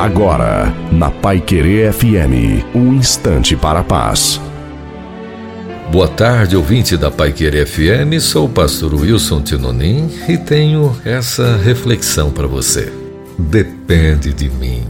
Agora, na Pai Querer FM, um instante para a paz. Boa tarde, ouvinte da Pai Querer FM. Sou o pastor Wilson Tinonim e tenho essa reflexão para você. Depende de mim.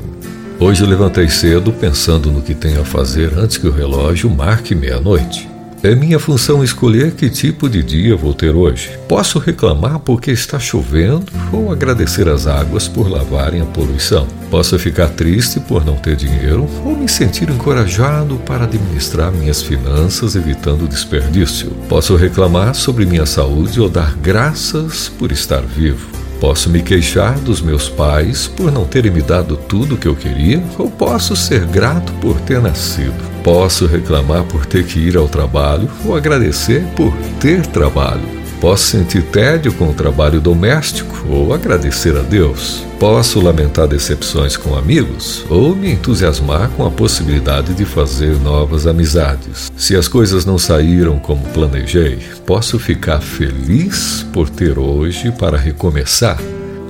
Hoje eu levantei cedo pensando no que tenho a fazer antes que o relógio marque meia-noite. É minha função escolher que tipo de dia vou ter hoje. Posso reclamar porque está chovendo ou agradecer as águas por lavarem a poluição. Posso ficar triste por não ter dinheiro ou me sentir encorajado para administrar minhas finanças evitando desperdício. Posso reclamar sobre minha saúde ou dar graças por estar vivo. Posso me queixar dos meus pais por não terem me dado tudo o que eu queria, ou posso ser grato por ter nascido. Posso reclamar por ter que ir ao trabalho ou agradecer por ter trabalho. Posso sentir tédio com o trabalho doméstico ou agradecer a Deus. Posso lamentar decepções com amigos ou me entusiasmar com a possibilidade de fazer novas amizades. Se as coisas não saíram como planejei, posso ficar feliz por ter hoje para recomeçar.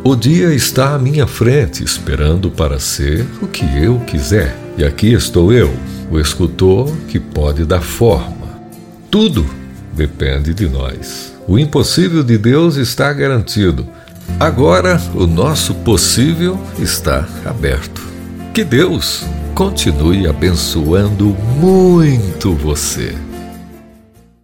O dia está à minha frente, esperando para ser o que eu quiser. E aqui estou eu, o escultor que pode dar forma. Tudo depende de nós. O impossível de Deus está garantido. Agora o nosso possível está aberto. Que Deus continue abençoando muito você.